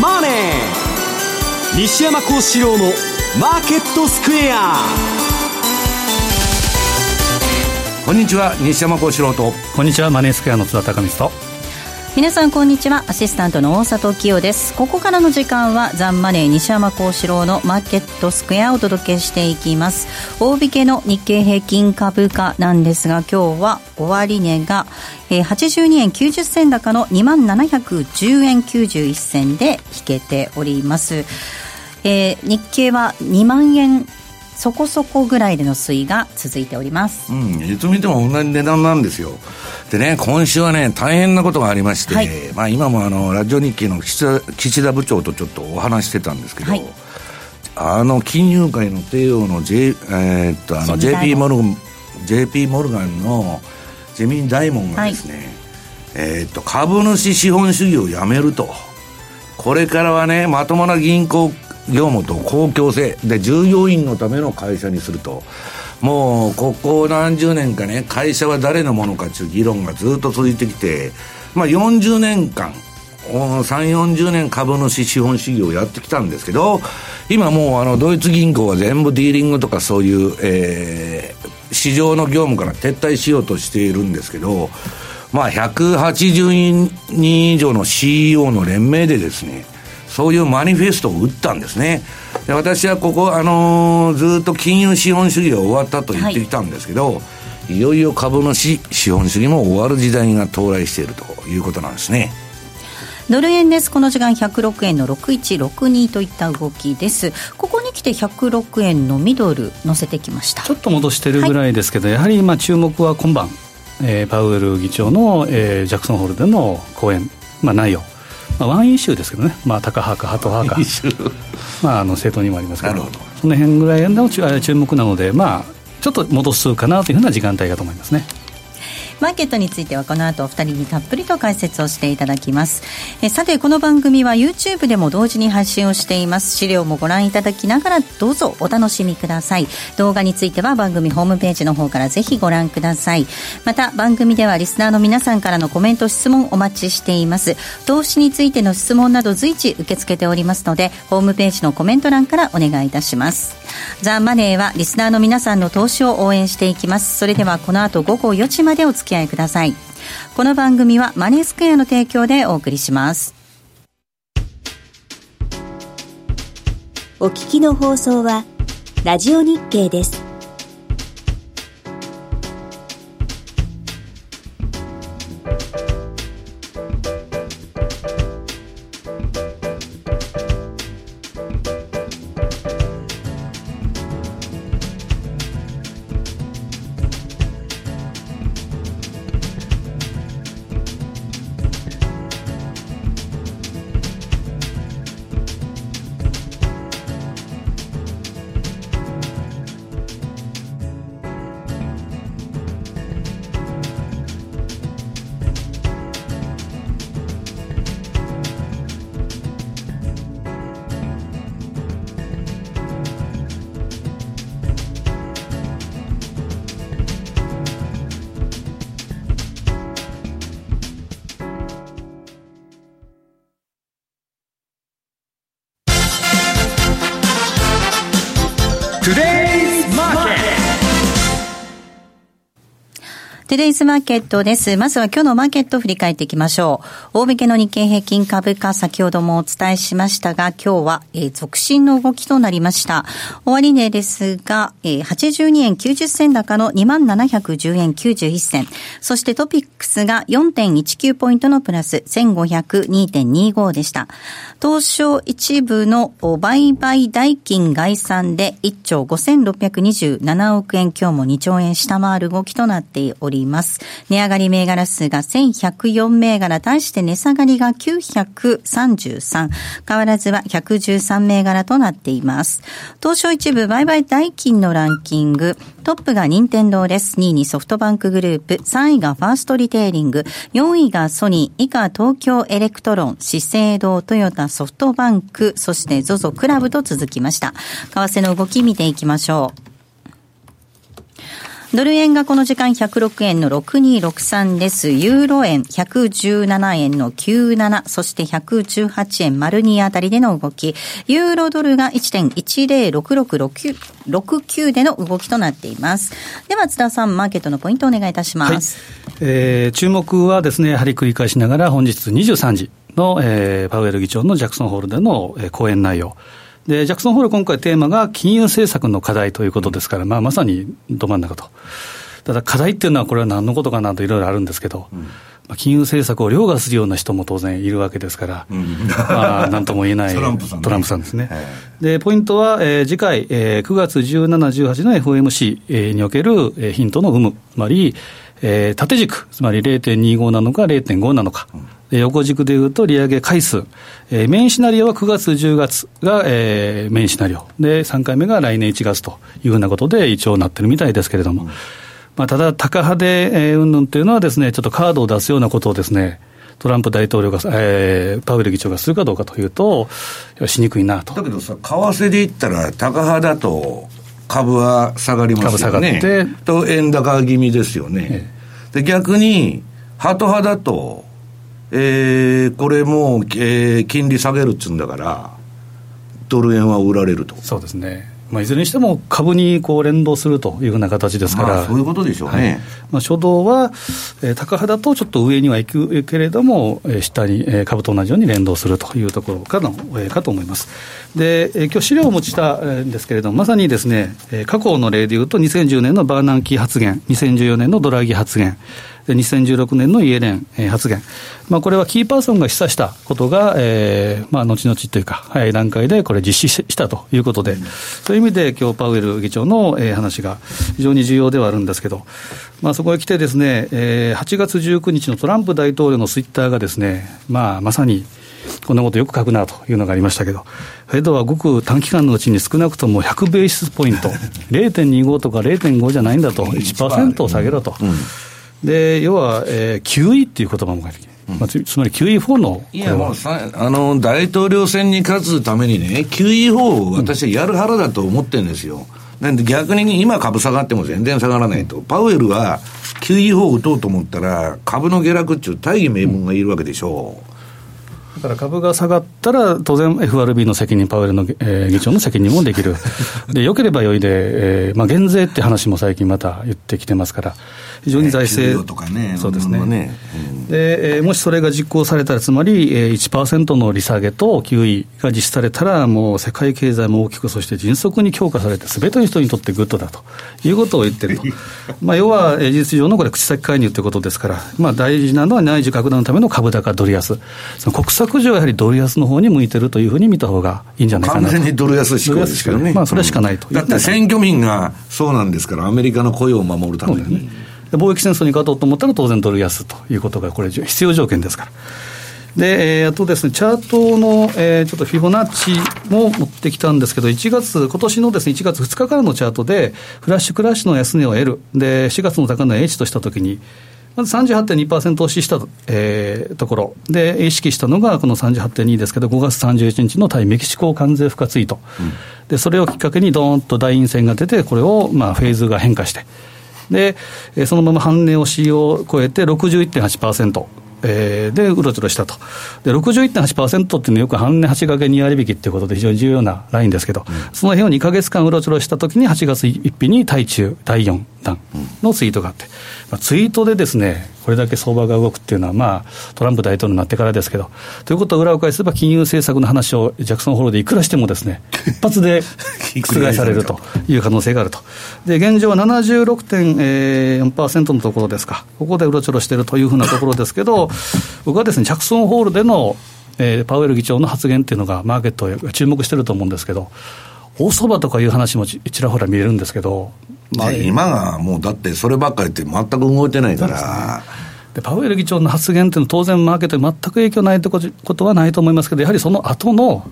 マネー」西山幸四郎の「マーケットスクエア」こんにちは西山幸四郎と。こんにちはマネースクエアの津田隆光と皆さんこんにちは。アシスタントの大里清です。ここからの時間はザンマネー西山幸四郎のマーケットスクエアをお届けしていきます。大引けの日経平均株価なんですが今日は終値が、え、82円90銭高の2万710円91銭で引けております、えー、日経は2万円そこそこぐらいでの推移が続いております。うん、いつ見ても同じ値段なんですよ。でね、今週はね、大変なことがありまして、はい、まあ今もあの、ラジオ日経の岸田岸田部長とちょっとお話してたんですけど、はい、あの、金融界の帝王の J、えー、っと、あの、JP モルガン、JP モルガンのジェミン・ダイモンがですね、はい、えー、っと、株主資本主義をやめると。これからはね、まともな銀行業務と公共性で従業員のための会社にすると。もうここ何十年かね会社は誰のものかという議論がずっと続いてきて。まあ40年間3、40年株主資本主義をやってきたんですけど、今もうあのドイツ銀行は全部ディーリングとかそういう、えー、市場の業務から撤退しようとしているんですけど、まあ180人以上の CEO の連名でですね、そういうマニフェストを打ったんですね。で私はここ、あのー、ずっと金融資本主義が終わったと言ってきたんですけど、はい、いよいよ株主資本主義も終わる時代が到来しているということなんですね。ドル円です。この時間106円の6162といった動きです。ここに来て106円のミドル乗せてきました。ちょっと戻してるぐらいですけど、はい、やはり今注目は今晩、えー、パウエル議長の、えー、ジャクソンホールでの講演、まあ、内容まあ、ワンイシューですけどね、まあ、タカ派かハト派か、まあ、あの政党にもありますけど。その辺ぐらいの注目なので、まあ、ちょっと戻すかなというふうな時間帯かと思いますね。マーケットについてはこの後お二人にたっぷりと解説をしていただきます。えさてこの番組は YouTube でも同時に配信をしています。資料もご覧いただきながらどうぞお楽しみください。動画については番組ホームページの方からぜひご覧ください。また番組ではリスナーの皆さんからのコメント質問お待ちしています。投資についての質問など随時受け付けておりますのでホームページのコメント欄からお願いいたします。ザ・マネーはリスナーの皆さんの投資を応援していきます。それではこの後午後4時までお付き合いください。この番組はマネースクエアの提供でお送りします。お聞きの放送はラジオ日経です。トゥデイズマーケットです。まずは今日のマーケットを振り返っていきましょう。大引けの日経平均株価、先ほどもお伝えしましたが、今日は、えー、続伸の動きとなりました。終値ですが、えー、82円90銭高の2710円91銭。そしてトピックスが4.19ポイントのプラス1502.25でした。東証一部の売買代金概算で1兆5627億円、今日も2兆円下回る動きとなっておりります。値上がり銘柄数が1104銘柄、対して値下がりが933。変わらずは113銘柄となっています。東証一部売買代金のランキング、トップが任天堂です。2位にソフトバンクグループ、3位がファーストリテイリング、4位がソニー、以下東京エレクトロン、資生堂、トヨタ、ソフトバンク、そして ZOZO クラブと続きました。為替の動き見ていきましょう。ドル円がこの時間106円の6263です。ユーロ円117円の97、そして118円丸2あたりでの動き。ユーロドルが1.106669での動きとなっています。では津田さん、マーケットのポイントお願いいたします。はい、えー、注目はですね、やはり繰り返しながら本日23時の、えー、パウエル議長のジャクソンホールでの、えー、講演内容。で、ジャクソンホール、今回テーマが金融政策の課題ということですから、まあ、まさにど真ん中と。ただ、課題っていうのは、これは何のことかなといろいろあるんですけど、うん。まあ、金融政策を凌駕するような人も当然いるわけですから、うん、まあ、なんとも言えない トランプさん、さんですね。で、ポイントは、えー、次回、えー、9月17、18の FOMC、えー、における、えー、ヒントの有無、つまり、えー、縦軸、つまり0.25なのか0.5なのか、うん、横軸でいうと利上げ回数、えー、メインシナリオは9月、10月が、えー、メインシナリオ、で、3回目が来年1月というふうなことで一応なってるみたいですけれども、うん、まあ、ただ、タカ派で、えー、うんぬんというのはですね、ちょっとカードを出すようなことをですね、トランプ大統領が、えー、パウエル議長がするかどうかというと、しにくいなと。だけどさ、為替で言ったら、タカ派だと、株は下がりますよね。株下がって。と、円高気味ですよね。ええ、で、逆に、ハト派だと、えー、これもう、えー、金利下げるっつうんだから、ドル円は売られると。そうですね。まあ、いずれにしても株にこう連動するというふうな形ですから、まあ、そういうことでしょうね、はい、まあ、初動は、えー、高派だとちょっと上には行くけれども、えー、下に、えー、株と同じように連動するというところかの、えー、かと思います。で、えー、今日資料を持ちしたんですけれども、まさにですね、えー、過去の例でいうと、2010年のバーナンキー発言、2014年のドラギ発言、2016年のイエレン発言、まあ、これはキーパーソンが示唆したことが、えーまあ、後々というか、早い段階でこれ、実施したということで、そういう意味で、今日パウエル議長の、話が非常に重要ではあるんですけど、まあ、そこへ来てですね、えー、8月19日のトランプ大統領のツイッターがですね、まあ、まさに、こんなことよく書くなというのがありましたけど、フェドはごく短期間のうちに少なくとも100ベーシスポイント、0.25とか0.5じゃないんだと、1%を下げろと。うんで要は、えー、QE っていう言葉も書いてきて。まあ、つまり QE4 のいやもうさあの大統領選に勝つためにね、QE4 を私はやる腹だと思ってるんですよ。なんで逆に今株下がっても全然下がらないと。パウエルは QE4 を打とうと思ったら、株の下落っていう大義名分がいるわけでしょう。だから株が下がったら、当然 FRB の責任、パウエルの、えー、議長の責任もできる。で、よければよいで、えー、まあ減税って話も最近また言ってきてますから、非常に財政、とかね、そうですね。ねうん、で、えー、もしそれが実行されたら、つまり、えー、1%の利下げと QE が実施されたら、もう世界経済も大きく、そして迅速に強化されて、すべての人にとってグッドだということを言ってると。まあ要は、事実上のこれ、口先介入ということですから、まあ大事なのは内需拡大のための株高ドル安。その国策上やはりドル安の方に向いてるというふうに見た方がいいんじゃないかな完全にドル安志向ですけどね。まあそれしかないと、うん、だって選挙民がそうなんですから、アメリカの雇用を守るために。貿易戦争に勝とうと思ったら当然ドル安ということがこれ必要条件ですから。で、えー、あとですね、チャートの、えー、ちょっとフィボナッチも持ってきたんですけど、1月、今年のですね、1月2日からのチャートで、フラッシュクラッシュの安値を得る。で、4月の高値を H としたときに、まず38.2%押しした、えー、ところ。で、意識したのがこの38.2ですけど、5月31日の対メキシコ関税付加ツイート、うん、でそれをきっかけにどーんと大陰線が出て、これをまあフェーズが変化して、でそのまま半値押しを超えて61.8%。えー、で、うろちょろしたと。で、61.8%っていうのはよく半値8かけ2割引きっていうことで非常に重要なラインですけど、うん、その辺を2か月間うろちょろしたときに8月1日に対中第4弾のツイートがあって、まあ、ツイートでですね、これだけ相場が動くっていうのは、まあ、トランプ大統領になってからですけど、ということを裏を返せば、金融政策の話をジャクソンホールでいくらしてもですね、一発で 覆されるという可能性があると。で、現状は76.4%のところですか、ここでうろちょろしているというふうなところですけど、僕はですね、ジャクソンホールでの、えー、パウエル議長の発言っていうのが、マーケットを注目してると思うんですけど、大相場とかいう話もちらほら見えるんですけど、まあ、今がもうだってそればっかりって全く動いてないから。でパウエル議長の発言っていうのは当然マーケットに全く影響ないとことはないと思いますけど、やはりその後の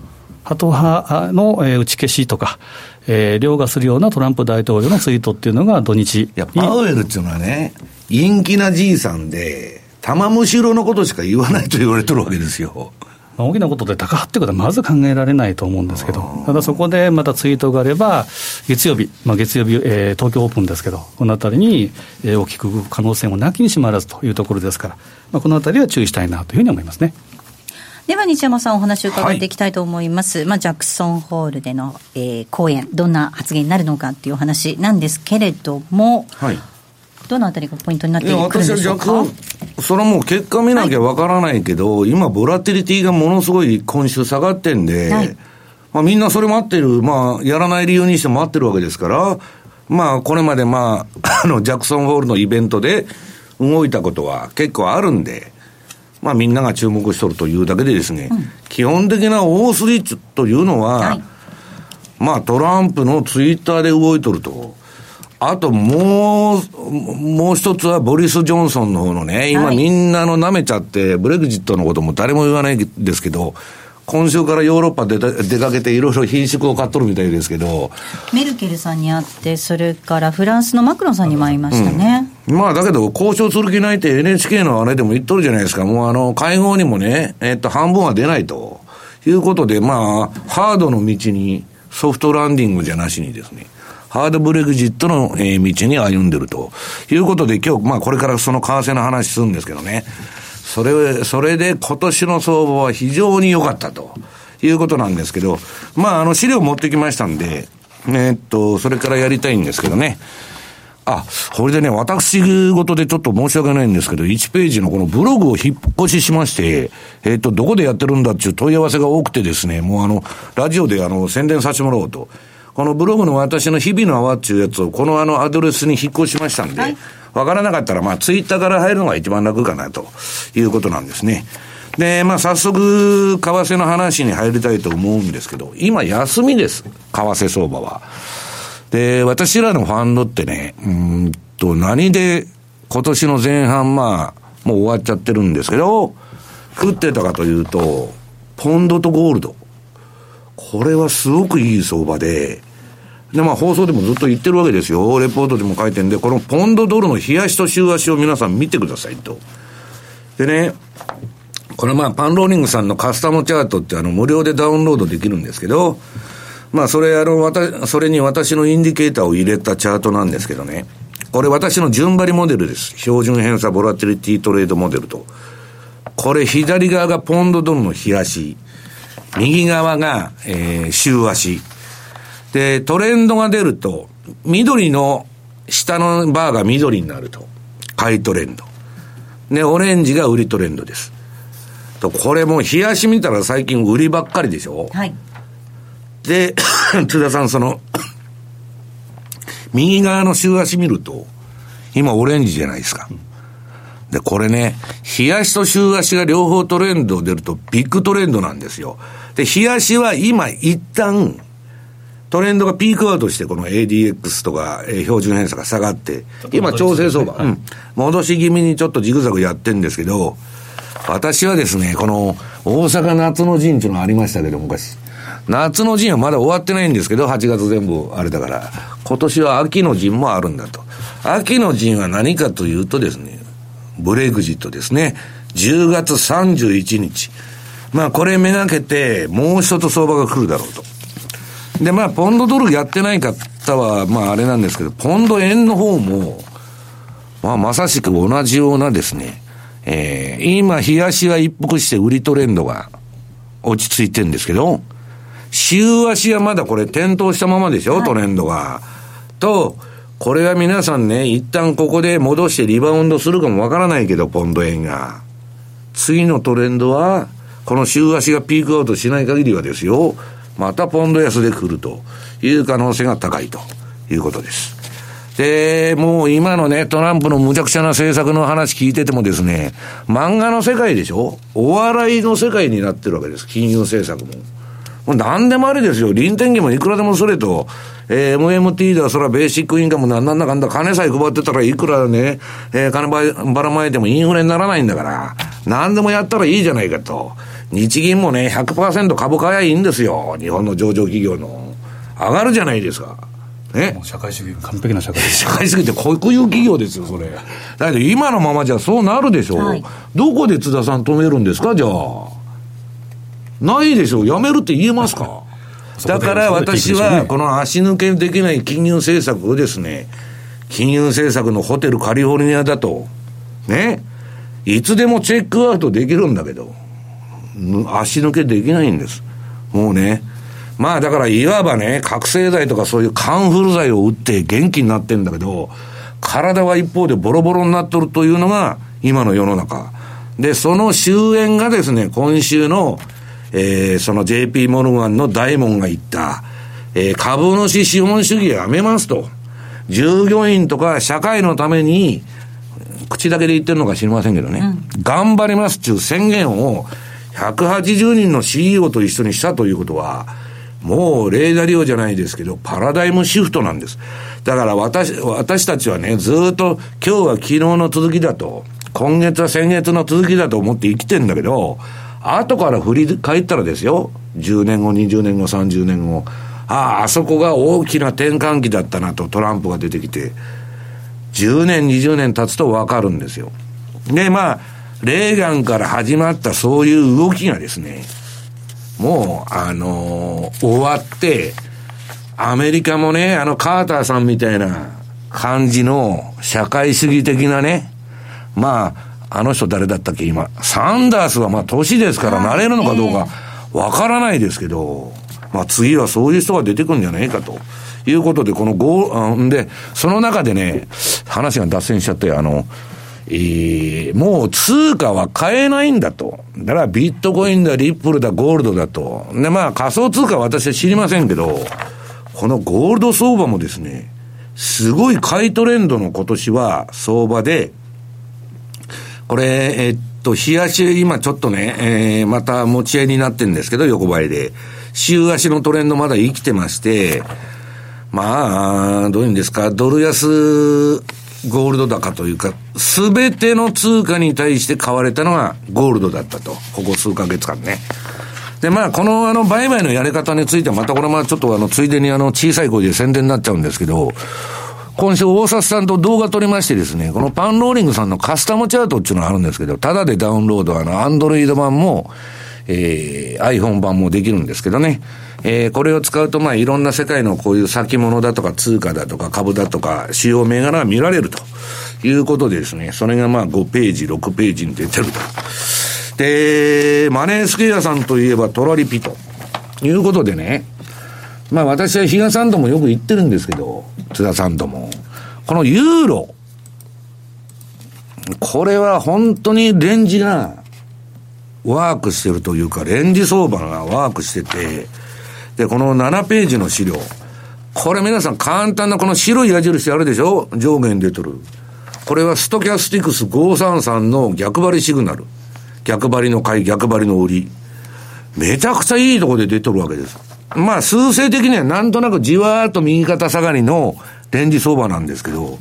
ハト派の、え打ち消しとか、えー、凌駕するようなトランプ大統領のツイートっていうのが土日。いや、パウエルっていうのはね、陰気なじいさんで、玉むしろのことしか言わないと言われてるわけですよ。まあ、大きなことで高派ってことはまず考えられないと思うんですけど、ただそこでまたツイートがあれば、月曜日、まあ、月曜日、えー、東京オープンですけど、このあたりに、えー、大きく動く可能性もなきにしもあらずというところですから、まあ、このあたりは注意したいなというふうに思いますね。では西山さんお話を伺っていきたいと思います、はい、まあ、ジャクソンホールでの、えー、講演どんな発言になるのかっていうお話なんですけれども、はい、どのあたりがポイントになってくるんでしょうか？それはもう結果見なきゃわからないけど、はい、今ボラティリティがものすごい今週下がってんで、まあ、みんなそれ待ってる、まあ、やらない理由にして待ってるわけですから、まあ、これまでまあ、あの、ジャクソンホールのイベントで動いたことは結構あるんで、まあ、みんなが注目しとるというだけでですね、うん、基本的な大スリッチというのは、はい、まあ、トランプのツイッターで動いとると。あともう、もう一つはボリス・ジョンソンの方のね、今みんなの舐めちゃって、ブレグジットのことも誰も言わないですけど、今週からヨーロッパ出出かけていろいろ品種を買っとるみたいですけど。メルケルさんに会って、それからフランスのマクロンさんにも会いましたね。うん、まあだけど、交渉する気ないって NHK のあれでも言っとるじゃないですか。もうあの、会合にもね、えっと、半分は出ないということで、まあ、ハードの道に、ソフトランディングじゃなしにですね、ハードブレグジットの、え道に歩んでるということで、今日、まあこれからその為替の話するんですけどね。それ、それで今年の相場は非常に良かったということなんですけど、まあ、あの、資料持ってきましたんで、えー、っと、それからやりたいんですけどね。あ、これでね、私事でちょっと申し訳ないんですけど、1ページのこのブログを引っ越ししまして、えっ、と、どこでやってるんだっていう問い合わせが多くてですね、もうあの、ラジオであの、宣伝させてもらおうと。このブログの私の日々の泡っていうやつを、このあのアドレスに引っ越しましたんで、はいわからなかったら、まあ、ツイッターから入るのが一番楽かな、ということなんですね。で、まあ、早速、為替の話に入りたいと思うんですけど、今、休みです。為替相場は。で、私らのファンドってね、うんと、何で今年の前半、まあ、もう終わっちゃってるんですけど、食ってたかというと、ポンドとゴールド。これはすごくいい相場で、で、まあ放送でもずっと言ってるわけですよ。レポートでも書いてんで、このポンドドルの冷やしと週足を皆さん見てくださいと。でね、これまあパンローリングさんのカスタムチャートってあの無料でダウンロードできるんですけど、まあそれあの、わた、それに私のインディケーターを入れたチャートなんですけどね。これ私の順張りモデルです。標準偏差ボラティリティトレードモデルと。これ左側がポンドドルの冷やし。右側が、えー、週足。で、トレンドが出ると、緑の下のバーが緑になると。買いトレンド。で、オレンジが売りトレンドです。と、これも冷やし見たら最近売りばっかりでしょ？はい。で、津田さん、その、右側の週足見ると、今オレンジじゃないですか。で、これね、冷やしと週足が両方トレンド出るとビッグトレンドなんですよ。で、冷やしは今一旦トレンドがピークアウトして、この ADX とか、えー、標準偏差が下がって、今、調整相場、はい、うん、戻し気味にちょっとジグザグやってるんですけど、私はですね、この、大阪夏の陣っていうのがありましたけど、昔。夏の陣はまだ終わってないんですけど、8月全部あれだから、今年は秋の陣もあるんだと。秋の陣は何かというとですね、ブレグジットですね。10月31日。まあこれめがけて、もう一つ相場が来るだろうと。で、まあ、ポンドドルやってない方は、まあ、あれなんですけど、ポンド円の方も、まあ、まさしく同じようなですね、えー、今、冷やしは一服して売りトレンドが落ち着いてるんですけど、週足はまだこれ点灯したままでしょ、はい、トレンドが。と、これは皆さんね、一旦ここで戻してリバウンドするかもわからないけど、ポンド円が。次のトレンドは、この週足がピークアウトしない限りはですよ、またポンド安で来るという可能性が高いということです。で、もう今のね、トランプの無茶苦茶な政策の話聞いててもですね、漫画の世界でしょ？お笑いの世界になってるわけです。金融政策も。もう何でもありですよ。臨転機もいくらでもそれと、えー、MMT ではそれはベーシックインカムなんなんだかんだ金さえ配ってたらいくらね、えー、金ばらまいてもインフレにならないんだから、何でもやったらいいじゃないかと。日銀もね、100%株買えばいいんですよ。日本の上場企業の。上がるじゃないですか。ね。社会主義、完璧な社会主義。社会主義ってこういう企業ですよ、それ。だけど今のままじゃそうなるでしょう。はい、どこで津田さん止めるんですか、じゃあ。ないでしょう。やめるって言えますかだから私は、この足抜けできない金融政策をですね、金融政策のホテルカリフォルニアだと、ね、いつでもチェックアウトできるんだけど、足抜けできないんです。もうね。まあだからいわばね、覚醒剤とかそういうカンフル剤を打って元気になってんだけど、体は一方でボロボロになっとるというのが今の世の中。で、その終焉がですね、今週の、えー、その JP モルガンの大門が言った、えー、株主資本主義やめますと。従業員とか社会のために、口だけで言ってるのか知りませんけどね、うん、頑張りますっていう宣言を180人の CEO と一緒にしたということは、もうレーダー利用じゃないですけど、パラダイムシフトなんです。だから私、私たちはね、ずっと今日は昨日の続きだと、今月は先月の続きだと思って生きてんだけど、後から振り返ったらですよ、10年後、20年後、30年後、ああ、あそこが大きな転換期だったなとトランプが出てきて、10年、20年経つとわかるんですよ。で、まあ、レーガンから始まったそういう動きがですね、もう、あのー、終わって、アメリカもね、あのカーターさんみたいな感じの社会主義的なね、まあ、あの人誰だったっけ今。サンダースはまあ年ですからなれるのかどうかわからないですけど、まあ次はそういう人が出てくるんじゃないかと。いうことで、このゴんで、その中でね、話が脱線しちゃって、あの、えー、もう通貨は買えないんだと。だからビットコインだ、リップルだ、ゴールドだと。で、まあ仮想通貨は私は知りませんけど、このゴールド相場もですね、すごい買いトレンドの今年は相場で、これ、えっと、日足、今ちょっとね、えー、また持ち合いになってるんですけど、横ばいで。週足のトレンドまだ生きてまして、まあ、どういうんですか、ドル安ゴールド高というか、すべての通貨に対して買われたのがゴールドだったと。ここ数ヶ月間ね。で、まあ、このあの、売買のやり方については、またこれまあちょっとあの、ついでにあの、小さい声で宣伝になっちゃうんですけど、今週大札さんと動画撮りましてですね、このパンローリングさんのカスタムチャートっていうのがあるんですけど、ただでダウンロード、あの、アンドロイド版も、えー、iPhone 版もできるんですけどね。えー、これを使うと、まあ、いろんな世界のこういう先物だとか通貨だとか株だとか主要銘柄が見られると。いうことでですね、それがまあ5ページ、6ページに出てると。で、マネースクエアさんといえばトラリピと。いうことでね、まあ私は比嘉さんともよく言ってるんですけど、津田さんとも。このユーロ、これは本当にレンジがワークしてるというか、レンジ相場がワークしてて、で、この7ページの資料。これ皆さん簡単なこの白い矢印あるでしょ？上下に出てる。これはストキャスティクス533の逆張りシグナル。逆張りの買い、逆張りの売り。めちゃくちゃいいとこで出てるわけです。まあ、数勢的にはなんとなくじわーっと右肩下がりのレンジ相場なんですけど、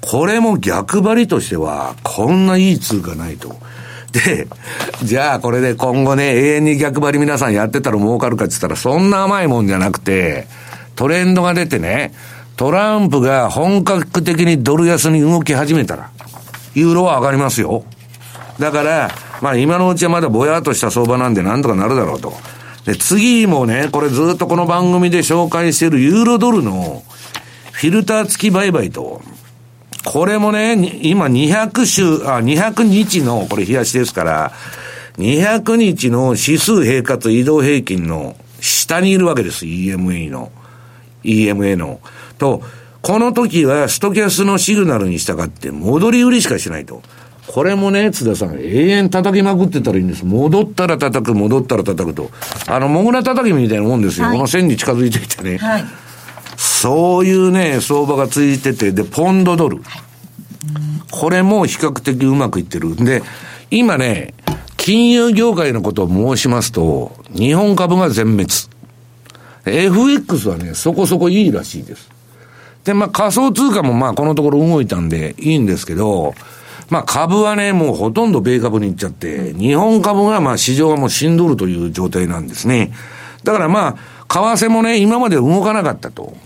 これも逆張りとしては、こんないい通貨ないと。で、じゃあこれで今後ね、永遠に逆張り皆さんやってたら儲かるかって言ったら、そんな甘いもんじゃなくて、トレンドが出てね、トランプが本格的にドル安に動き始めたら、ユーロは上がりますよ。だから、まあ今のうちはまだぼやっとした相場なんでなんとかなるだろうと。で、次もね、これずっとこの番組で紹介しているユーロドルのフィルター付き売買と、これもね、今200週、あ、200日の、これ冷やしですから、200日の指数平滑移動平均の下にいるわけです。EMA の。EMA の。と、この時はストキャスのシグナルに従って戻り売りしかしないと。これもね、津田さん、永遠叩きまくってたらいいんです。戻ったら叩く、戻ったら叩くと。あの、モグラ叩きみたいなもんですよ。はい、この線に近づいてきてね。はい、そういうね、相場がついてて、で、ポンドドル。これも比較的うまくいってる。で、今ね、金融業界のことを申しますと、日本株が全滅。FX はね、そこそこいいらしいです。で、まあ仮想通貨もまあこのところ動いたんでいいんですけど、まあ株はね、もうほとんど米株に行っちゃって、日本株がまあ市場がもう死んどるという状態なんですね。だからまあ、為替もね、今まで動かなかったと。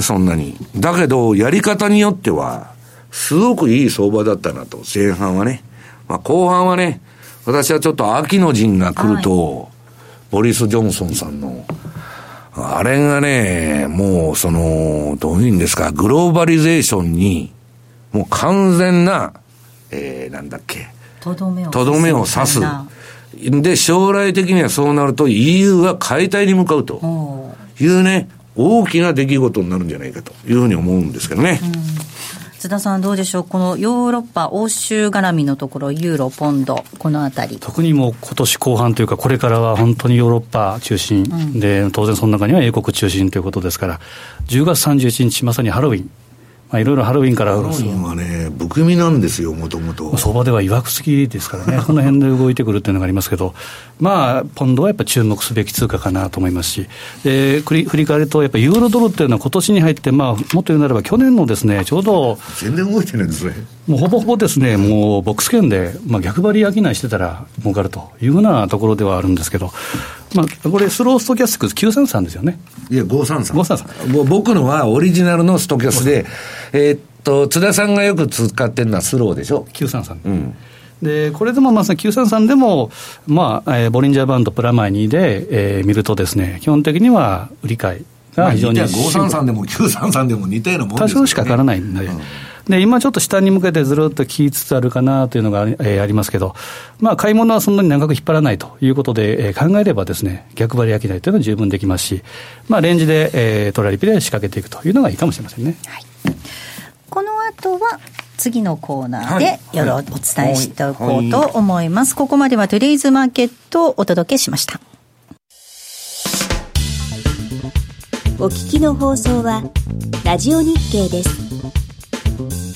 そんなに。だけど、やり方によっては、すごくいい相場だったなと、前半はね。まあ後半はね、私はちょっと秋の陣が来ると、はい、ボリス・ジョンソンさんの、あれがね、もうその、どういうんですか、グローバリゼーションに、もう完全な、えー、なんだっけ、とどめをとどめを刺す。で、将来的にはそうなると EU は解体に向かうというね、大きな出来事になるんじゃないかというふうに思うんですけどね。津田さん、どうでしょう、このヨーロッパ、欧州絡みのところ、ユーロ、ポンド、このあたり特にもう今年後半というか、これからは本当にヨーロッパ中心、うん、で当然その中には英国中心ということですから、10月31日、まさにハロウィン。まあ、いろいろハロウィンから。ハロウィンはね、含みなんですよ、もともと。相場ではいわくつきですからね、この辺で動いてくるっていうのがありますけど、まあ、ポンドはやっぱ注目すべき通貨かなと思いますし、で振り振り返ると、やっぱりユーロドルっていうのは、今年に入って、まあ、もっと言うならば、去年のですね、ちょうど、全然動いてないんですね。もうほぼほぼですね、もうボックス圏で、まあ、逆張り商いしてたら儲かるというふうなところではあるんですけど、まあ、これ、スローストキャスティック933ですよね。いや、533。533。僕のはオリジナルのストキャスで、えー、っと、津田さんがよく使ってるのはスローでしょ？933。うん。で、これでもまさに933でも、まあ、えー、ボリンジャーバンドプラマイ2で、えー、見るとですね、基本的には売り買いが非常に。まあ、533でも933でも似たようなもんですよね。多少しか変わらないんで。うんで、今ちょっと下に向けてずるっときつつあるかなというのが、えー、ありますけど、まあ、買い物はそんなに長く引っ張らないということで、えー、考えればですね、逆張り商いというのは十分できますし、まあ、レンジで、えー、トラリピで仕掛けていくというのがいいかもしれませんね。はい、この後は次のコーナーでよろ、お伝えしておこうと思います。ここまではトゥデイズマーケットをお届けしました。お聞きの放送はラジオ日経です。Thank you.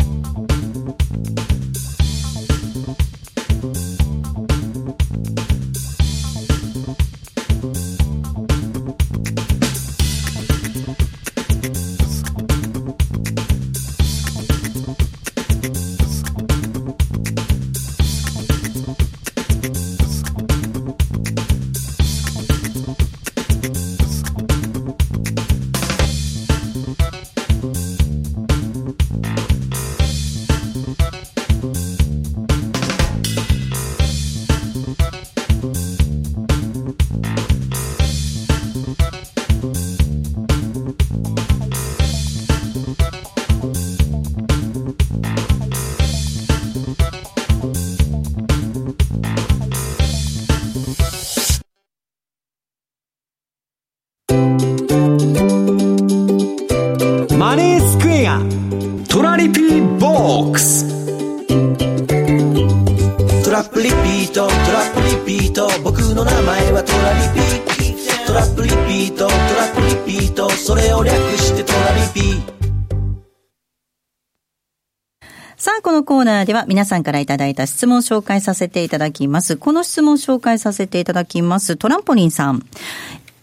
コーナーでは皆さんからいただいた質問を紹介させていただきます。この質問を紹介させていただきます。トランポリンさん。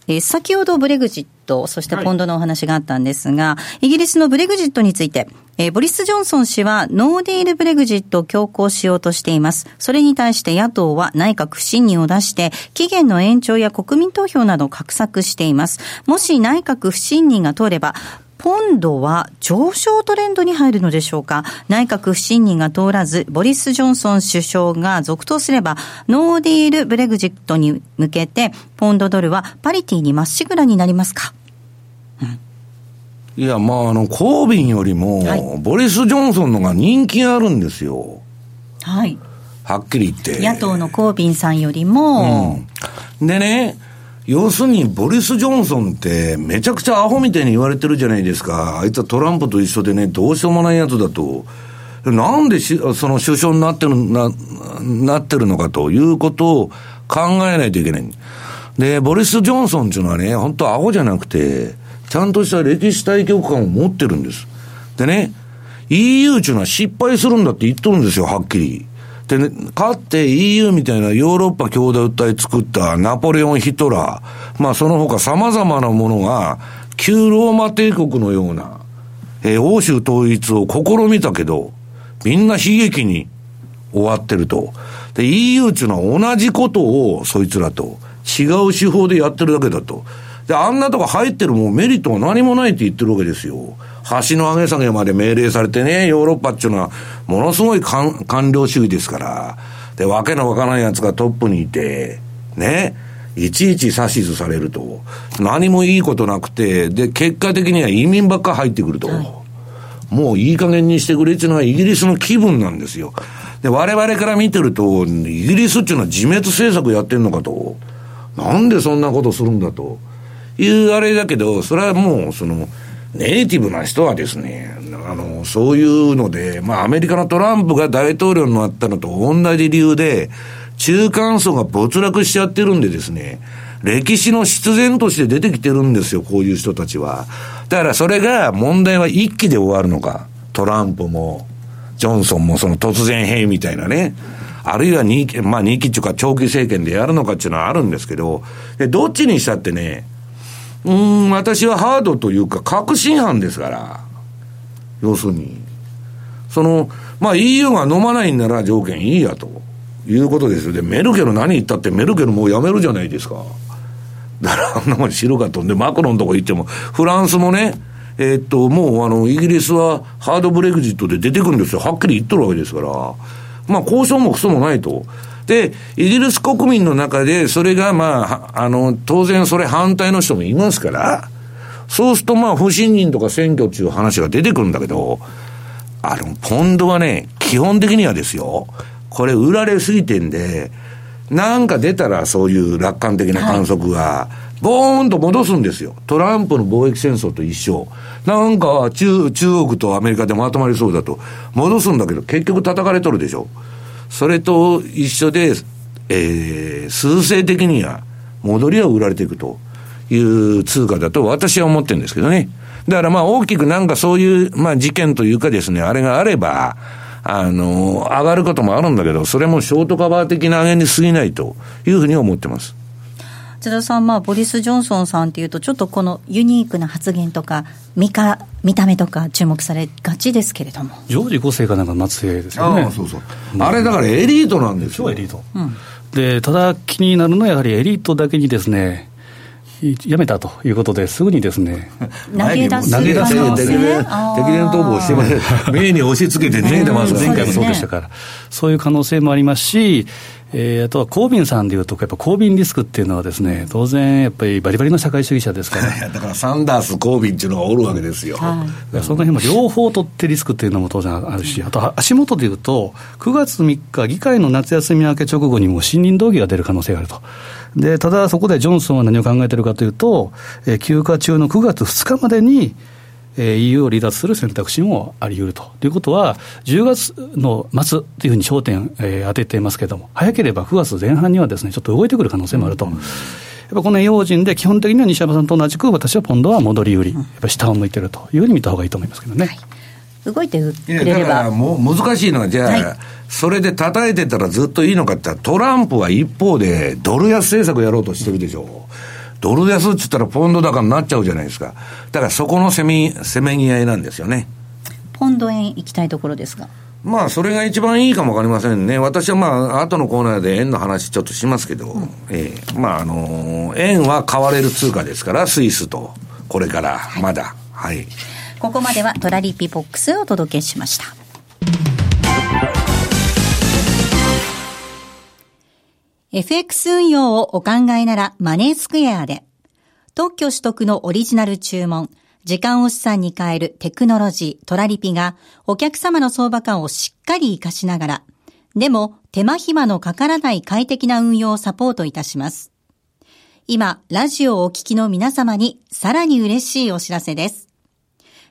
えー、先ほどブレグジット、そしてポンドのお話があったんですが、はい、イギリスのブレグジットについて、えー、ボリス・ジョンソン氏はノーディールブレグジットを強行しようとしています。それに対して野党は内閣不信任を出して、期限の延長や国民投票などを画策しています。もし内閣不信任が通れば、ポンドは上昇トレンドに入るのでしょうか？内閣不信任が通らず、ボリス・ジョンソン首相が続投すれば、ノーディールブレグジットに向けて、ポンドドルはパリティにまっしぐらになりますか、うん、いや、まあ、あの、コービンよりも、はい、ボリス・ジョンソンのが人気あるんですよ。はい。はっきり言って。野党のコービンさんよりも、うん、でね、要するに、ボリス・ジョンソンって、めちゃくちゃアホみたいに言われてるじゃないですか。あいつはトランプと一緒でね、どうしようもないやつだと。なんでし、その首相になってる、な、なってるのかということを考えないといけない。で、ボリス・ジョンソンっていうのはね、本当アホじゃなくて、ちゃんとした歴史対局観を持ってるんです。でね、EU っていうのは失敗するんだって言っとるんですよ、はっきり。で、ね、かって EU みたいなヨーロッパ共同体作ったナポレオン・ヒトラー、まあその他様々なものが、旧ローマ帝国のような、えー、欧州統一を試みたけど、みんな悲劇に終わってると。で、EU っていうのは同じことを、そいつらと、違う手法でやってるだけだと。で、あんなとこ入ってるもうメリットは何もないって言ってるわけですよ。橋の上げ下げまで命令されてね、ヨーロッパっていうのは、ものすごい官僚主義ですから、で、わけのわからない奴がトップにいて、ね、いちいち指図されると、何もいいことなくて、で、結果的には移民ばっか入ってくると。はい、もういい加減にしてくれっていうのはイギリスの気分なんですよ。で、我々から見てると、イギリスっていうのは自滅政策やってんのかと。なんでそんなことするんだと。いうあれだけど、それはもう、その、ネイティブな人はですね、あの、そういうので、まあアメリカのトランプが大統領になったのと同じ理由で、中間層が没落しちゃってるんでですね、歴史の必然として出てきてるんですよ、こういう人たちは。だからそれが問題は一気で終わるのか。トランプも、ジョンソンもその突然変異みたいなね。あるいは二期、まあ二期っていうか長期政権でやるのかっていうのはあるんですけど、で、どっちにしたってね、うん、私はハードというか確信犯ですから。要するに。その、まあ EU が飲まないんなら条件いいやと。いうことですよ。で、メルケル何言ったってメルケルもうやめるじゃないですか。だからあんなもん白かとんで、マクロンとこ行っても、フランスもね、えー、っと、もうあの、イギリスはハードブレグジットで出てくるんですよ。はっきり言っとるわけですから。まあ、交渉もクソもないと。で、イギリス国民の中で、それがまあ、あの、当然それ反対の人もいますから、そうするとまあ、不信任とか選挙っていう話が出てくるんだけど、あの、ポンドはね、基本的にはですよ、これ売られすぎてんで、なんか出たらそういう楽観的な観測が、ボーンと戻すんですよ。トランプの貿易戦争と一緒。なんか中、中国とアメリカでまとまりそうだと。戻すんだけど、結局叩かれとるでしょ。それと一緒で、えー、数勢的には戻りは売られていくという通貨だと私は思ってるんですけどね。だからまあ大きくなんかそういう、まあ事件というかですね、あれがあれば、あの、上がることもあるんだけど、それもショートカバー的な上げに過ぎないというふうに思ってます。津田さん、まあ、ボリス・ジョンソンさんっていうと、ちょっとこのユニークな発言とか、見か見た目とか注目されがちですけれども。ジョージ5世かなんか末裔ですよね。あそうそう。あれだからエリートなんですよ。エリート。うん、で、ただ気になるのはやはりエリートだけにですね、やめたということで、すぐにですね、投げ出す投げ出す敵連逃亡してます。目に押し付けて前回もそうでしたから、そういう可能性もありますし、えー、あとはコービンさんでいうと、やっぱコービンリスクっていうのはですね、当然やっぱりバリバリの社会主義者ですから。だからサンダース、コービンっていうのがおるわけですよ。はい、その辺も両方取ってリスクっていうのも当然あるし、あと足元でいうと、9月3日、議会の夏休み明け直後にも信任動議が出る可能性があると。で、ただそこでジョンソンは何を考えているかというと、えー、休暇中の9月2日までに、えー、EU を離脱する選択肢もあり得ると。ということは、10月の末というふうに焦点、えー、当てていますけれども、早ければ9月前半にはですね、ちょっと動いてくる可能性もあると。うん、やっぱこの用心で、基本的には西山さんと同じく、私はポンドは戻り売り、やっぱ下を向いてるというふうに見たほうがいいと思いますけどね。はい動いてくれれば。だからもう難しいのは、じゃあ、はい、それで叩いてたらずっといいのかって言ったら、トランプは一方でドル安政策やろうとしてるでしょう。ドル安って言ったらポンド高になっちゃうじゃないですか。だからそこのせめ、せめぎ合いなんですよね。ポンド円行きたいところですが。まあ、それが一番いいかもわかりませんね。私はまあ、後のコーナーで円の話ちょっとしますけど、うん、ええー、まあ、あのー、円は買われる通貨ですから、スイスと、これから、まだ、はい。ここまではトラリピボックスをお届けしました。FX 運用をお考えならマネースクエアで、特許取得のオリジナル注文、時間を資産に変えるテクノロジー、トラリピがお客様の相場感をしっかり活かしながら、でも手間暇のかからない快適な運用をサポートいたします。今、ラジオをお聞きの皆様にさらに嬉しいお知らせです。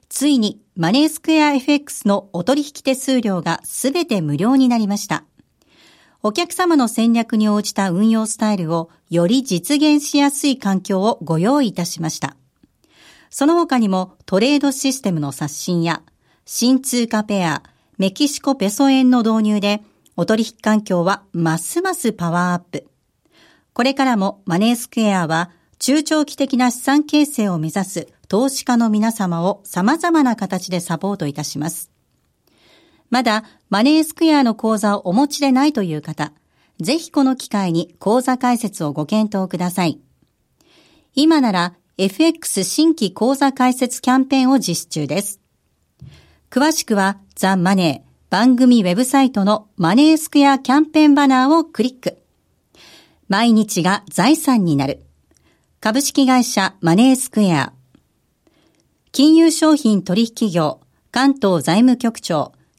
ついにマネースクエア FX のお取引手数料がすべて無料になりました。お客様の戦略に応じた運用スタイルをより実現しやすい環境をご用意いたしました。その他にもトレードシステムの刷新や新通貨ペア、メキシコペソ円の導入でお取引環境はますますパワーアップ。これからもマネースクエアは中長期的な資産形成を目指す投資家の皆様を様々な形でサポートいたします。まだマネースクエアの口座をお持ちでないという方、ぜひこの機会に口座開設をご検討ください。今なら FX 新規口座開設キャンペーンを実施中です。詳しくはザ・マネー番組ウェブサイトのマネースクエアキャンペーンバナーをクリック。毎日が財産になる。株式会社マネースクエア。金融商品取引業関東財務局長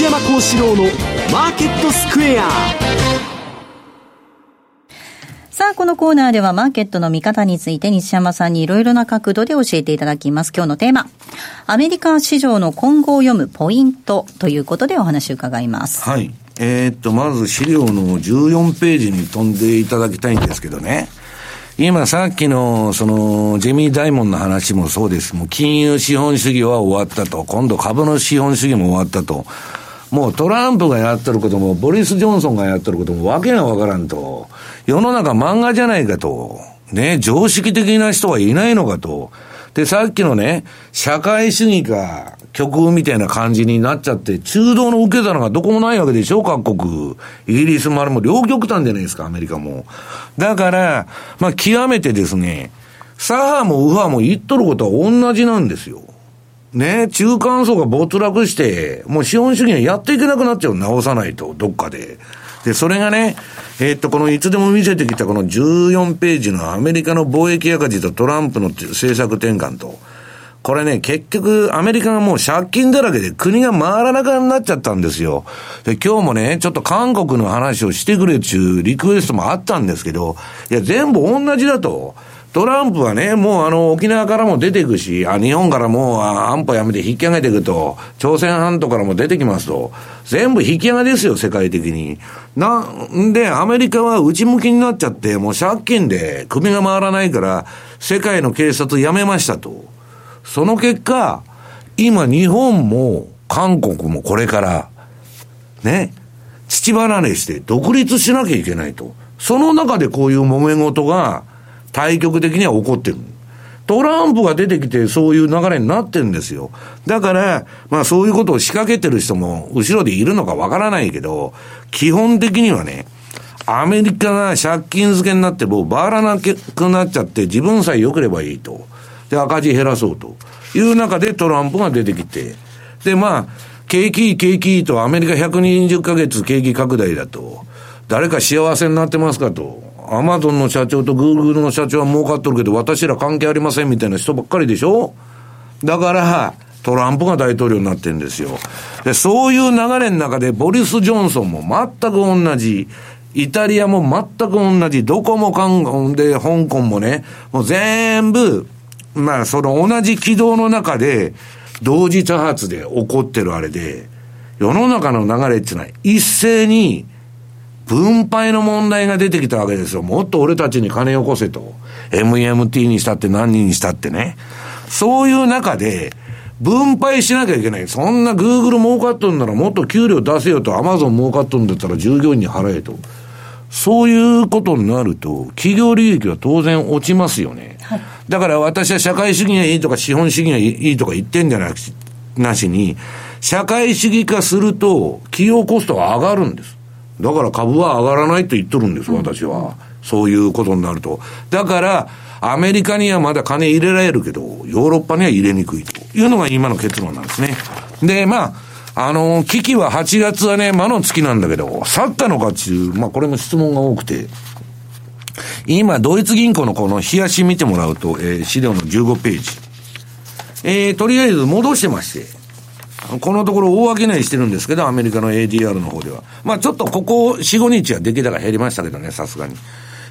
西山幸四郎のマーケットスクエアさあ、このコーナーではマーケットの見方について西山さんにいろいろな角度で教えていただきます。今日のテーマ。アメリカ市場の今後を読むポイントということでお話を伺います。はい。えー、っと、まず資料の14ページに飛んでいただきたいんですけどね。今さっきの、その、ジェミー・ダイモンの話もそうです。もう金融資本主義は終わったと。今度株の資本主義も終わったと。もうトランプがやってることも、ボリス・ジョンソンがやってることもわけがわからんと。世の中漫画じゃないかと。ね、常識的な人はいないのかと。で、さっきのね、社会主義か、極右みたいな感じになっちゃって、中道の受け皿がどこもないわけでしょ、各国。イギリスもあれも両極端じゃないですか、アメリカも。だから、まあ、極めてですね、左派も右派も言っとることは同じなんですよ。ね、中間層が没落して、もう資本主義がやっていけなくなっちゃう。直さないと、どっかで。で、それがね、えー、っと、このいつでも見せてきたこの14ページのアメリカの貿易赤字とトランプの政策転換と、これね、結局、アメリカがもう借金だらけで国が回らなくなっちゃったんですよ。で、今日もね、ちょっと韓国の話をしてくれっていうリクエストもあったんですけど、いや、全部同じだと。トランプはね、もうあの、沖縄からも出ていくし、あ日本からもう安保やめて引き上げていくと、朝鮮半島からも出てきますと、全部引き上げですよ、世界的に。なんで、アメリカは内向きになっちゃって、もう借金で首が回らないから、世界の警察やめましたと。その結果、今日本も韓国もこれから、ね、土離れして独立しなきゃいけないと。その中でこういう揉め事が、対極的には起こってる。トランプが出てきてそういう流れになってるんですよ。だから、まあそういうことを仕掛けてる人も後ろでいるのかわからないけど、基本的にはね、アメリカが借金漬けになってもう回らなくなっちゃって自分さえ良ければいいと。で、赤字減らそうという中でトランプが出てきて、で、まあ、景気いい景気いいとアメリカ120ヶ月景気拡大だと、誰か幸せになってますかと。アマゾンの社長とグーグルの社長は儲かっとるけど、私ら関係ありませんみたいな人ばっかりでしょ？だから、トランプが大統領になってんですよ。で、そういう流れの中で、ボリス・ジョンソンも全く同じ。イタリアも全く同じ。どこも韓国で、香港もね、もう全部、まあ、その同じ軌道の中で、同時多発で起こってるあれで、世の中の流れっていうのは一斉に分配の問題が出てきたわけですよ。もっと俺たちに金よこせと。MMT にしたって何人にしたってね。そういう中で、分配しなきゃいけない。そんな Google 儲かっとるんならもっと給料出せよと Amazon 儲かっとるんだったら従業員に払えと。そういうことになると、企業利益は当然落ちますよね。はい、だから私は社会主義がいいとか資本主義がいいとか言ってんじゃなくなしに、社会主義化すると企業コストが上がるんです。だから株は上がらないと言っとるんです、私は。そういうことになると。だから、アメリカにはまだ金入れられるけど、ヨーロッパには入れにくいと。いうのが今の結論なんですね。で、まあ、あの、危機は8月はね、魔の月なんだけど、去ったのかっていう、まあこれも質問が多くて、今、ドイツ銀行のこの冷やし見てもらうと、えー、資料の15ページ。えー、とりあえず戻してまして、このところ大商いしてるんですけど、アメリカの ADR の方では。まあちょっとここ4、5日は出来高減りましたけどね、さすがに。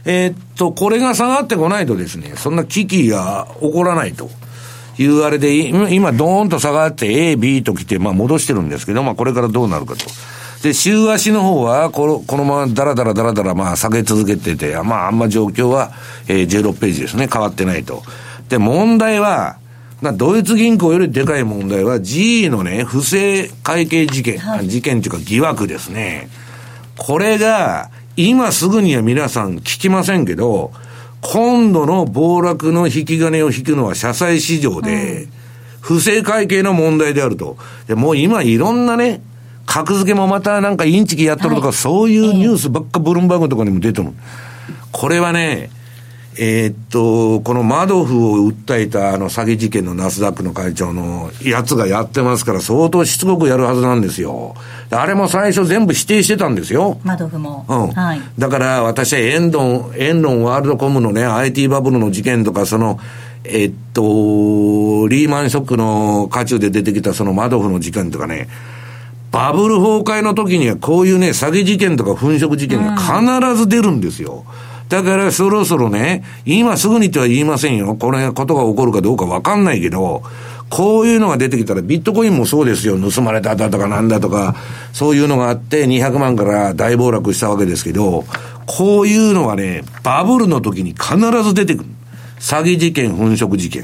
えー、っと、これが下がってこないとですね、そんな危機が起こらないと。いうあれで、今、ドーンと下がって A、B と来て、まあ戻してるんですけど、まあこれからどうなるかと。で、週足の方は、この、このままダラダラダラダラ、まあ下げ続けてて、まああんま状況は、えー、16ページですね、変わってないと。で、問題は、ドイツ銀行よりでかい問題は GE のね、不正会計事件、はい、事件というか疑惑ですね。これが、今すぐには皆さん聞きませんけど、今度の暴落の引き金を引くのは社債市場で、不正会計の問題であると。で、もう今いろんなね、格付けもまたなんかインチキやってるとか、はい、そういうニュースばっかブルンバーグとかにも出てる。これはね、えー、っと、このマドフを訴えたあの詐欺事件のナスダックの会長のやつがやってますから相当しつこくやるはずなんですよ。あれも最初全部否定してたんですよ。マドフも。うん。はい。だから私はエンドン、エンロンワールドコムのね、IT バブルの事件とか、その、えっと、リーマンショックの渦中で出てきたそのマドフの事件とかね、バブル崩壊の時にはこういうね、詐欺事件とか粉飾事件が必ず出るんですよ。うんだからそろそろね、今すぐにとは言いませんよ。これことが起こるかどうかわかんないけど、こういうのが出てきたら、ビットコインもそうですよ。盗まれただとかなんだとか、そういうのがあって200万から大暴落したわけですけど、こういうのはね、バブルの時に必ず出てくる。詐欺事件、粉飾事件。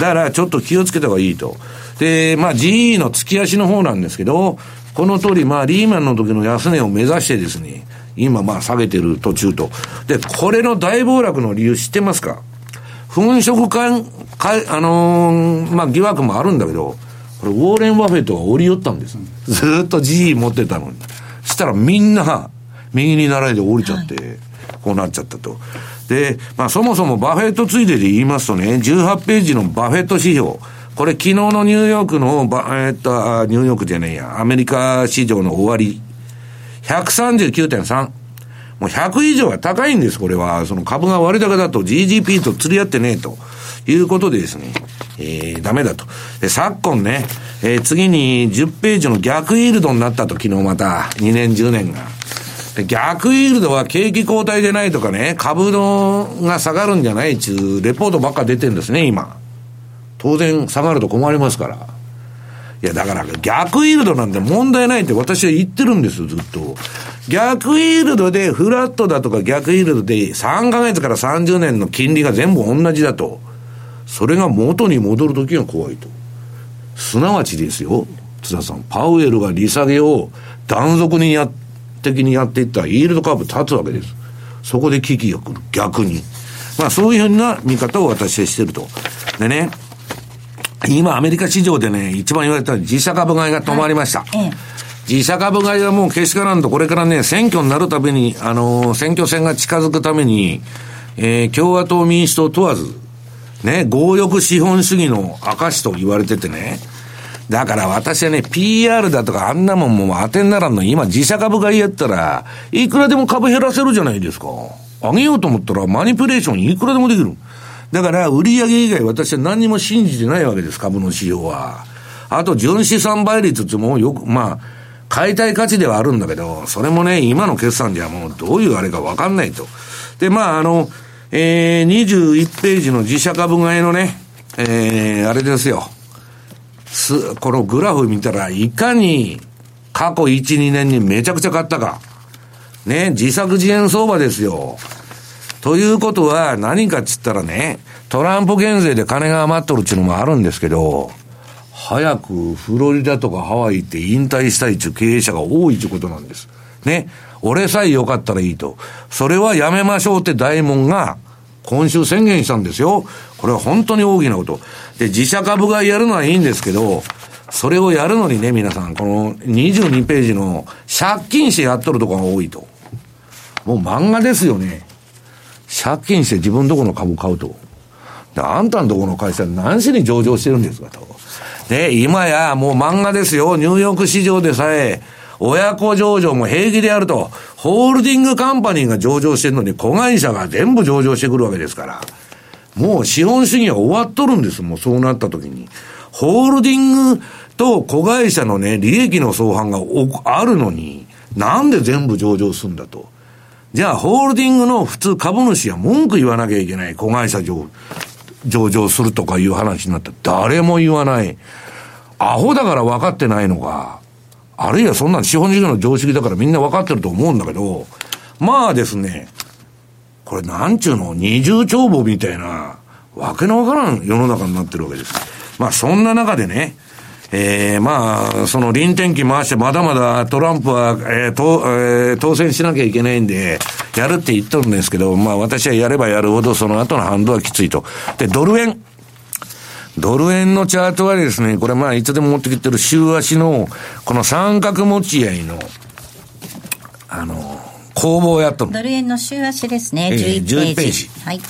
だからちょっと気をつけた方がいいと。で、まあ GE の月足の方なんですけど、この通り、まあリーマンの時の安値を目指してですね、今まあ下げてる途中と。で、これの大暴落の理由知ってますか？粉飾かか、あのー、まあ疑惑もあるんだけど、これウォーレン・バフェットが降りよったんです。ずっと GE 持ってたのに。したらみんな、右に習いで降りちゃって、こうなっちゃったと。で、まあそもそもバフェットついでで言いますとね、18ページのバフェット指標。これ昨日のニューヨークの、えっと、ニューヨークじゃねえや、アメリカ市場の終わり139.3。もう100以上は高いんです、これは。その株が割高だと GDP と釣り合ってねえということでですね、えー、ダメだと。で、昨今ね、えー、次に10ページの逆イールドになったと、昨日また、2年10年が。で逆イールドは景気後退でないとかね、株のが下がるんじゃないっちゅうレポートばっか出てるんですね、今。当然下がると困りますから。いや、だから逆イールドなんて問題ないって私は言ってるんですよ、ずっと。逆イールドでフラットだとか逆イールドで3ヶ月から30年の金利が全部同じだと。それが元に戻るときが怖いと。すなわちですよ、津田さん、パウエルが利下げを断続にや、的にやっていったらイールドカーブ立つわけです。そこで危機が来る。逆に。まあそういうふうな見方を私はしてると。でね、今アメリカ市場でね、一番言われた自社株買いが止まりました。はいええ、自社株買いはもうけしからんと、これからね、選挙になるたびに、あのー、選挙戦が近づくために、えー、共和党民主党問わず、ね、強欲資本主義の証と言われててね、だから私はね、PR だとかあんなもんも当てにならんの今自社株買いやったら、いくらでも株減らせるじゃないですか。上げようと思ったらマニピュレーションいくらでもできる。だから、売上以外私は何にも信じてないわけです、株の市場は。あと、純資産倍率ってもうよく、まあ、買いたい価値ではあるんだけど、それもね、今の決算じゃもうどういうあれかわかんないと。で、まあ、あの、えー、21ページの自社株買いのね、えー、あれですよ。す、このグラフ見たら、いかに過去1、2年にめちゃくちゃ買ったか。ね、自作自演相場ですよ。ということは何かっつったらね、トランプ減税で金が余っとるっていうのもあるんですけど、早くフロリダとかハワイ行って引退したいっていう経営者が多いってことなんです。ね。俺さえ良かったらいいと。それはやめましょうって大門が今週宣言したんですよ。これは本当に大きなこと。で、自社株がやるのはいいんですけど、それをやるのにね、皆さん、この22ページの借金してやっとるとこが多いと。もう漫画ですよね。借金して自分どこの株買うと。あんたのとこの会社何しに上場してるんですかと。で、今やもう漫画ですよ。ニューヨーク市場でさえ、親子上場も平気でやると。ホールディングカンパニーが上場してるのに子会社が全部上場してくるわけですから。もう資本主義は終わっとるんです。もうそうなった時に。ホールディングと子会社のね、利益の相反があるのに、なんで全部上場するんだと。じゃあ、ホールディングの普通株主は文句言わなきゃいけない。子会社上、上場するとかいう話になったら誰も言わない。アホだから分かってないのか。あるいはそんな資本主義の常識だからみんな分かってると思うんだけど、まあですね、これなんちゅうの、二重帳簿みたいな、わけのわからん世の中になってるわけです。まあそんな中でね、えー、まあ、その臨転機回して、まだまだトランプは、えーとえー、当選しなきゃいけないんで、やるって言っとるんですけど、まあ私はやればやるほど、その後の反動はきついと。で、ドル円。ドル円のチャートはですね、これまあいつでも持ってきてる週足の、この三角持ち合いの、あの、攻防をやっとる。ドル円の週足ですね、11ページ。えー、ページはい。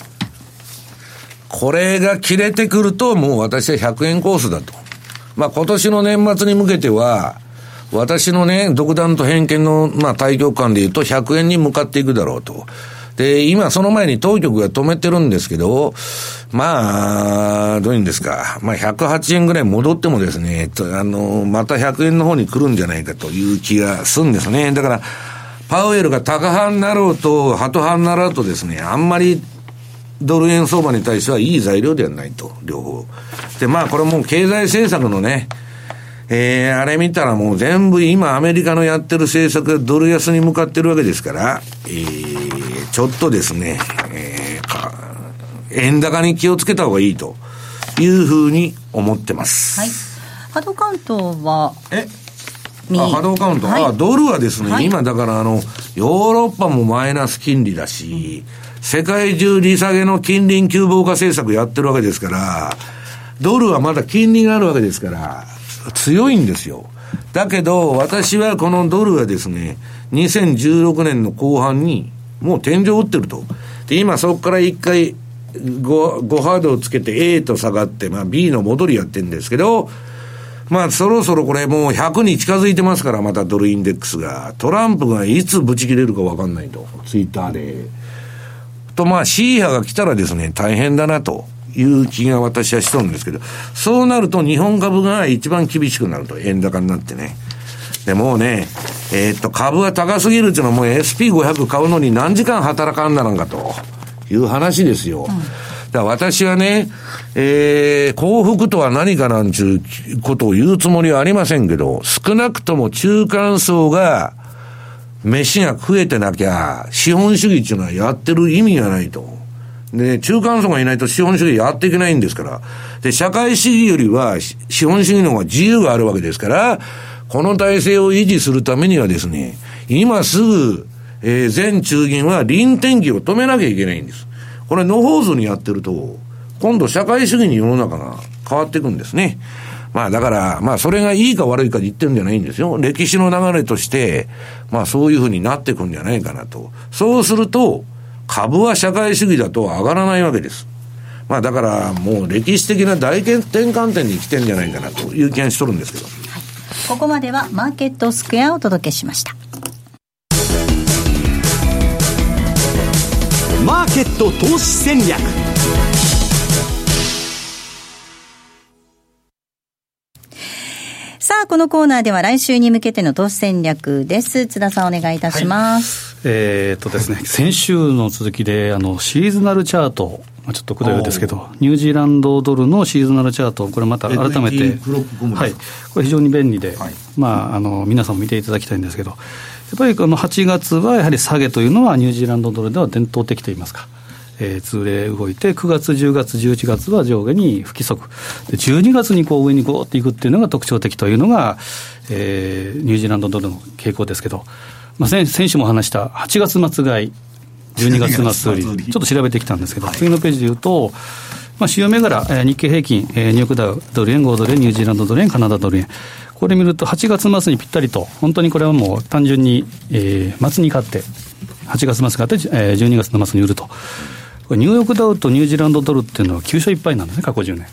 これが切れてくると、もう私は100円コースだと。まあ今年の年末に向けては、私のね、独断と偏見の、まあ、対局観で言うと100円に向かっていくだろうと。で、今その前に当局が止めてるんですけど、まあ、どういうんですか。まあ、108円ぐらい戻ってもですね、あの、また100円の方に来るんじゃないかという気がするんですね。だから、パウエルが高派になろうと、ハト派になろうとですね、あんまりドル円相場に対してはいい材料ではないと、両方。で、まあこれも経済政策のね、えー、あれ見たらもう全部今アメリカのやってる政策がドル安に向かってるわけですから、えー、ちょっとですね、えー、円高に気をつけた方がいいというふうに思ってます。はい。波動カウントはえ？あ波動カウント、はい、あドルはですね、はい、今だからあの、ヨーロッパもマイナス金利だし、世界中利下げの近隣急防化政策やってるわけですから、ドルはまだ金利があるわけですから、強いんですよ。だけど、私はこのドルはですね、2016年の後半に、もう天井打ってると。で、今そこから一回5、5ハードをつけて A と下がって、まあ B の戻りやってるんですけど、まあそろそろこれもう100に近づいてますから、またドルインデックスが。トランプがいつブチ切れるかわかんないと。ツイッターで。と、まあ、シー派が来たらですね、大変だなと。いう気が私はしとるんですけど、そうなると日本株が一番厳しくなると、円高になってね。で、もうね、えー、っと、株が高すぎるっていうのはもう SP500 買うのに何時間働かんならんかという話ですよ。うん、だから私はね、えー、幸福とは何かなんちゅうことを言うつもりはありませんけど、少なくとも中間層が、飯が食えてなきゃ、資本主義っていうのはやってる意味がないと。で、中間層がいないと資本主義やっていけないんですから。で、社会主義よりは資本主義の方が自由があるわけですから、この体制を維持するためにはですね、今すぐ、えー、全中銀は臨転機を止めなきゃいけないんです。これ、野放図にやってると、今度社会主義に世の中が変わっていくんですね。まあだから、まあそれがいいか悪いかで言ってるんじゃないんですよ。歴史の流れとして、まあそういうふうになっていくんじゃないかなと。そうすると、株は社会主義だと上がらないわけです。まあだからもう歴史的な大転換点に来てんじゃないかなという気がしとるんですけど。はい、ここまではマーケットスクエアをお届けしました。マーケット投資戦略さあ、このコーナーでは来週に向けての投資戦略です。津田さんお願いいたします。はい、えー、っとですね、先週の続きで、あの、シーズナルチャート、ちょっとくどいですけど、ニュージーランドドルのシーズナルチャート、これまた改めて、はい、これ非常に便利で、はい、まあ、あの、皆さんも見ていただきたいんですけど、やっぱりこの8月はやはり下げというのはニュージーランドドルでは伝統的といいますか。えー、通例動いて、9月、10月、11月は上下に不規則、で12月にこう上にゴーっていくっていうのが特徴的というのが、えー、ニュージーランドドルの傾向ですけど、まあ、先先週も話した8月末買い、12月末売り、ちょっと調べてきたんですけど、はい、次のページで言うと、まあ、主要銘柄、えー、日経平均、えー、ニューヨークダウ、ドル円、5ドル円、ニュージーランドドル円、カナダドル円。これ見ると、8月末にぴったりと、本当にこれはもう単純に、えー、末に買って、8月末買って、えー、12月の末に売ると。ニューヨークダウとニュージーランドドルっていうのは9勝1敗なんですね、過去10年。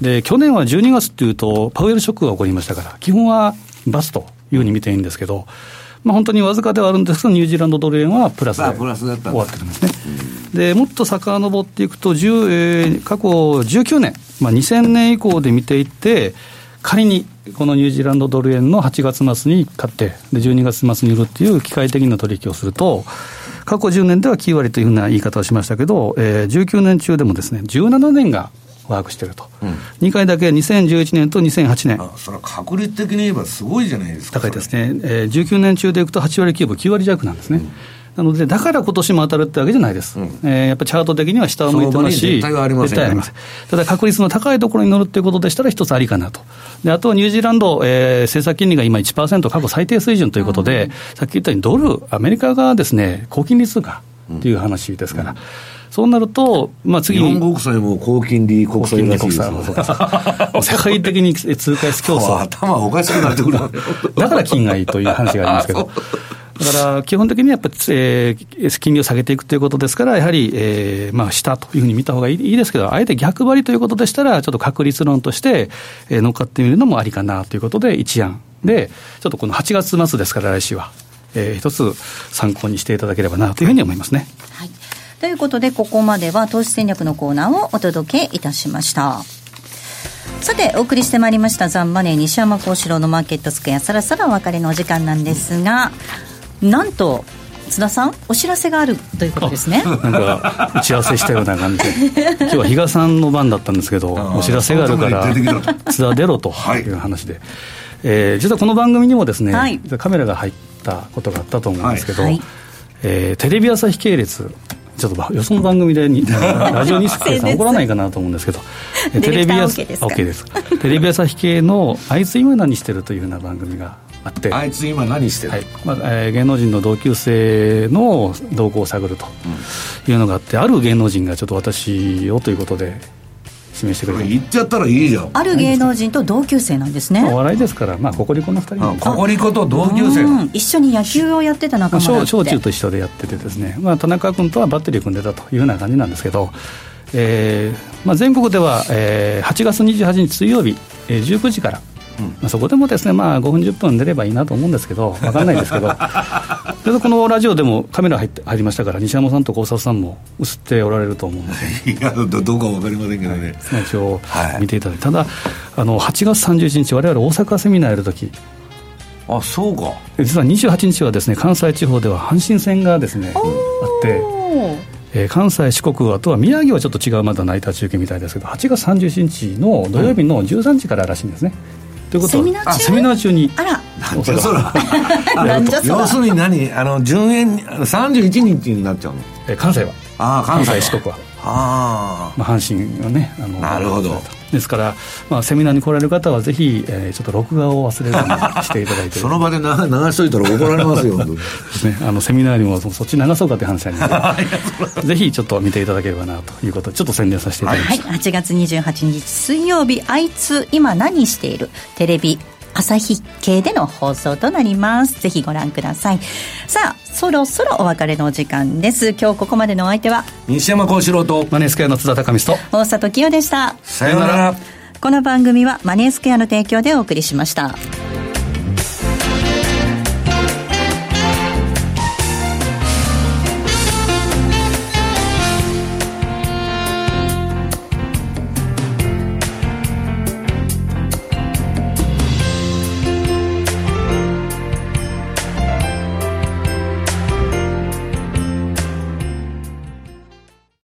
で、去年は12月っていうと、パウエルショックが起こりましたから、基本はバスというふうに見ていいんですけど、まあ、本当にわずかではあるんですけど、ニュージーランドドル円はプラスで終わってるんですね。でもっと遡っていくと、えー、過去19年、まあ、2000年以降で見ていって、仮にこのニュージーランドドル円の8月末に買って、で12月末に売るっていう機械的な取引をすると、過去10年では9割というふうな言い方をしましたけど、えー、19年中でもですね、17年がワークしてると、うん、2回だけ2011年と2008年。それは確率的に言えばすごいじゃないですか。高いですね、えー、19年中でいくと8割9分、9割弱なんですね。うんなので、だから今年も当たるってわけじゃないです、うん、えー、やっぱりチャート的には下を向いてますし、絶対ありません、ありませんただ確率の高いところに乗るっていうことでしたら、一つありかなと、であとはニュージーランド、えー、政策金利が今1%、過去最低水準ということで、うん、さっき言ったように、ドル、アメリカがですね、高金利通貨っていう話ですから。うんそうなると、まあ、次に。日本国債も高金利国債らしい 世界的に通貨安競争。頭おかしくなってくる。だから金がいいという話がありますけど。だから基本的にやっぱり、えー、金利を下げていくということですから、やはり、えーまあ、下というふうに見たほうがいいですけど、あえて逆張りということでしたら、ちょっと確率論として、えー、乗っかってみるのもありかなということで、一案で、ちょっとこの8月末ですから、来週は、えー、一つ参考にしていただければなというふうに思いますね。はいということで、ここまでは投資戦略のコーナーをお届けいたしました。さて、お送りしてまいりましたザンマネー西山幸四郎のマーケットスクエア、そろそろお別れのお時間なんですが、なんと津田さんお知らせがあるということですね。なんか打ち合わせしたような感じで。今日は比嘉さんの番だったんですけどお知らせがあるから津田出ろとい。う話で、はい、えー、実はこの番組にもですね、はい、カメラが入ったことがあったと思うんですけど、はい、えー、テレビ朝日系列ちょっとよその番組で ラジオ日経さん怒らないかなと思うんですけどテレビ朝日 OK です。テレビ朝日系の「あいつ今何してる?」というような番組があって。あいつ今何してる、はい。まあえー、芸能人の同級生の動向を探るというのがあって、うん、ある芸能人がちょっと私をということで指名してくれて言っちゃったらいいじゃん。ある芸能人と同級生なんですね、お笑いですからまあココリコの2人。ココリコと同級生一緒に野球をやってた仲間だ小中と一緒でやっててですね、まあ、田中君とはバッテリー組んでたというような感じなんですけどえーまあ、全国では、えー、8月28日水曜日、えー、19時からまあ、そこでもですね、まあ、5分、10分出ればいいなと思うんですけど、分かんないですけど、それこのラジオでもカメラ入って入りましたから、西山さんと高佐さんも映っておられると思うので、いやどうか分かりませんけどね、はい、一応見ていただいて、ただ、あの8月31日、われわれ大阪セミナーやるとき、あそうか。実は28日はですね関西地方では阪神戦がですねあって、えー、関西、四国、あとは宮城はちょっと違うまだナイター中継みたいですけど、8月31日の土曜日の13時かららしいんですね。うんということはセミナー中？に？あら。なんじゃそら。要するに何？あの順延31日になっちゃうの？え関西は。ああ関西。四国はあ、まあ、阪神はねあのなるほど。ですから、まあ、セミナーに来られる方はぜひ、えー、ちょっと録画を忘れずにしていただいて。その場で流しといたら怒られますよ。ね、あのセミナーにもそっち流そうかって話なんでぜひちょっと見ていただければなということでちょっと宣伝させていただきました、はい、8月28日水曜日あいつ今何している？テレビ朝日系での放送となります。ぜひご覧ください。さあ、そろそろお別れのお時間です。今日ここまでのお相手は、西山幸四郎と、マネースクエアの津田隆美と、大里清でした。さよなら。この番組はマネースクエアの提供でお送りしました。